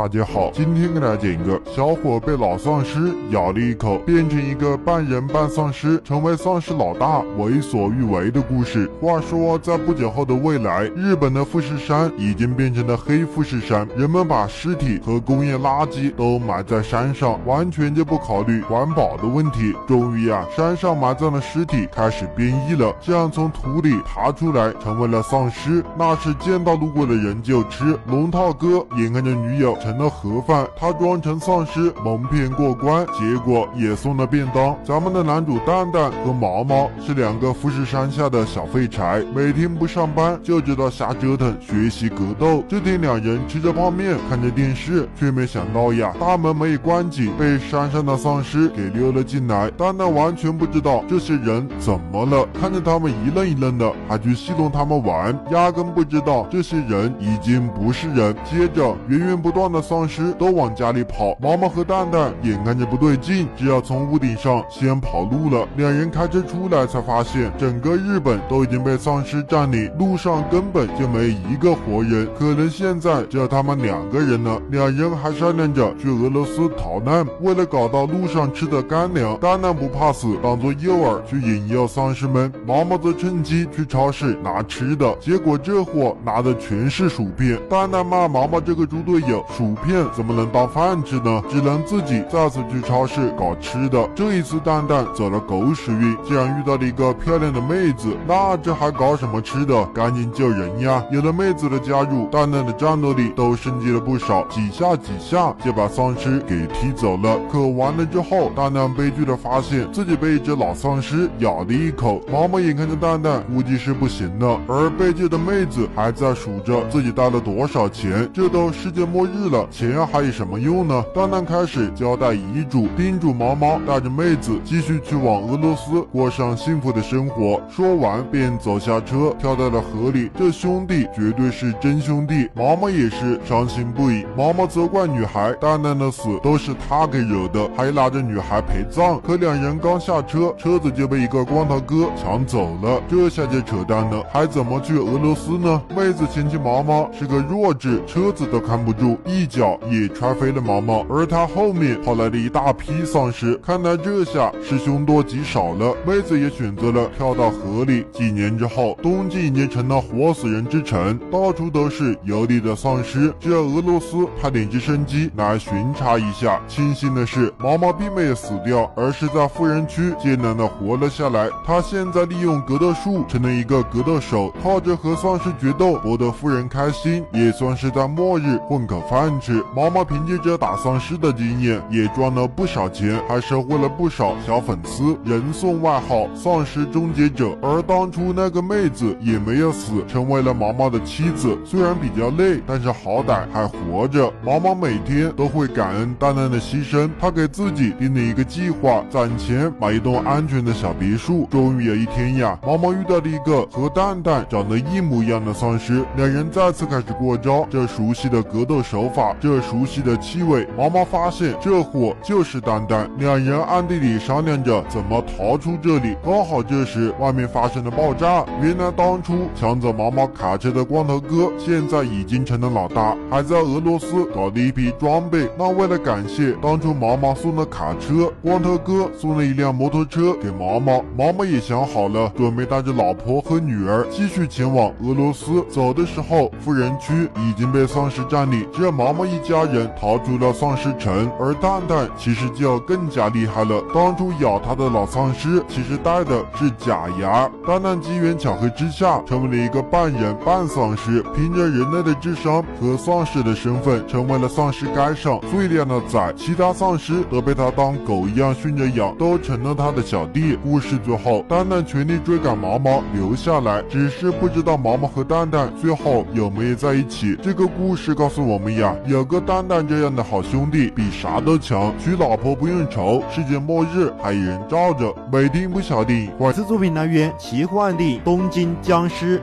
大家好，今天给大家讲一个小伙被老丧尸咬了一口，变成一个半人半丧尸，成为丧尸老大，为所欲为的故事。话说，在不久后的未来，日本的富士山已经变成了黑富士山，人们把尸体和工业垃圾都埋在山上，完全就不考虑环保的问题。终于呀，山上埋葬的尸体开始变异了，这样从土里爬出来，成为了丧尸，那是见到路过的人就吃。龙套哥眼看着女友。成了盒饭，他装成丧尸蒙骗过关，结果也送了便当。咱们的男主蛋蛋和毛毛是两个富士山下的小废柴，每天不上班就知道瞎折腾学习格斗。这天两人吃着泡面，看着电视，却没想到呀，大门没关紧，被山上的丧尸给溜了进来。蛋蛋完全不知道这些人怎么了，看着他们一愣一愣的，还去戏弄他们玩，压根不知道这些人已经不是人。接着源源不断的。丧尸都往家里跑，毛毛和蛋蛋眼看着不对劲，只要从屋顶上先跑路了。两人开车出来，才发现整个日本都已经被丧尸占领，路上根本就没一个活人。可能现在只有他们两个人了。两人还商量着去俄罗斯逃难，为了搞到路上吃的干粮，蛋蛋不怕死，当做诱饵去引诱丧尸们。毛毛则趁机去超市拿吃的，结果这货拿的全是薯片。蛋蛋骂毛毛这个猪队友。薯片怎么能当饭吃呢？只能自己再次去超市搞吃的。这一次蛋蛋走了狗屎运，竟然遇到了一个漂亮的妹子。那这还搞什么吃的？赶紧救人呀！有了妹子的加入，蛋蛋的战斗力都升级了不少，几下几下就把丧尸给踢走了。可完了之后，蛋蛋悲剧的发现自己被一只老丧尸咬了一口。毛毛眼看着蛋蛋估计是不行了，而被救的妹子还在数着自己带了多少钱。这都世界末日。了钱还有什么用呢？蛋蛋开始交代遗嘱，叮嘱毛毛带着妹子继续去往俄罗斯过上幸福的生活。说完便走下车，跳到了河里。这兄弟绝对是真兄弟，毛毛也是伤心不已。毛毛责怪女孩蛋蛋的死都是他给惹的，还拉着女孩陪葬。可两人刚下车，车子就被一个光头哥抢走了。这下就扯淡了，还怎么去俄罗斯呢？妹子嫌弃毛毛是个弱智，车子都看不住。一。一脚也踹飞了毛毛，而他后面跑来了一大批丧尸，看来这下是凶多吉少了。妹子也选择了跳到河里。几年之后，东京已经成了活死人之城，到处都是游离的丧尸。只要俄罗斯派点直升机来巡查一下。庆幸的是，毛毛并没有死掉，而是在富人区艰难的活了下来。他现在利用格斗术成了一个格斗手，靠着和丧尸决斗博得夫人开心，也算是在末日混口饭。毛毛凭借着打丧尸的经验，也赚了不少钱，还收获了不少小粉丝，人送外号“丧尸终结者”。而当初那个妹子也没有死，成为了毛毛的妻子。虽然比较累，但是好歹还活着。毛毛每天都会感恩蛋蛋的牺牲，他给自己定了一个计划，攒钱买一栋安全的小别墅。终于有一天呀，毛毛遇到了一个和蛋蛋长得一模一样的丧尸，两人再次开始过招。这熟悉的格斗手法。这熟悉的气味，毛毛发现这货就是丹丹。两人暗地里商量着怎么逃出这里。刚好这时外面发生了爆炸。原来当初抢走毛毛卡车的光头哥，现在已经成了老大，还在俄罗斯搞了一批装备。那为了感谢当初毛毛送的卡车，光头哥送了一辆摩托车给毛毛。毛毛也想好了，准备带着老婆和女儿继续前往俄罗斯。走的时候，富人区已经被丧尸占领，这毛。毛毛一家人逃出了丧尸城，而蛋蛋其实就更加厉害了。当初咬他的老丧尸其实戴的是假牙。蛋蛋机缘巧合之下，成为了一个半人半丧尸，凭着人类的智商和丧尸的身份，成为了丧尸街上最靓的仔。其他丧尸都被他当狗一样训着养，都成了他的小弟。故事最后，蛋蛋全力追赶毛毛留下来，只是不知道毛毛和蛋蛋最后有没有在一起。这个故事告诉我们呀。有个蛋蛋这样的好兄弟，比啥都强。娶老婆不用愁，世界末日还有人罩着。每天一部小电影，本次作品来源奇幻的《东京僵尸》。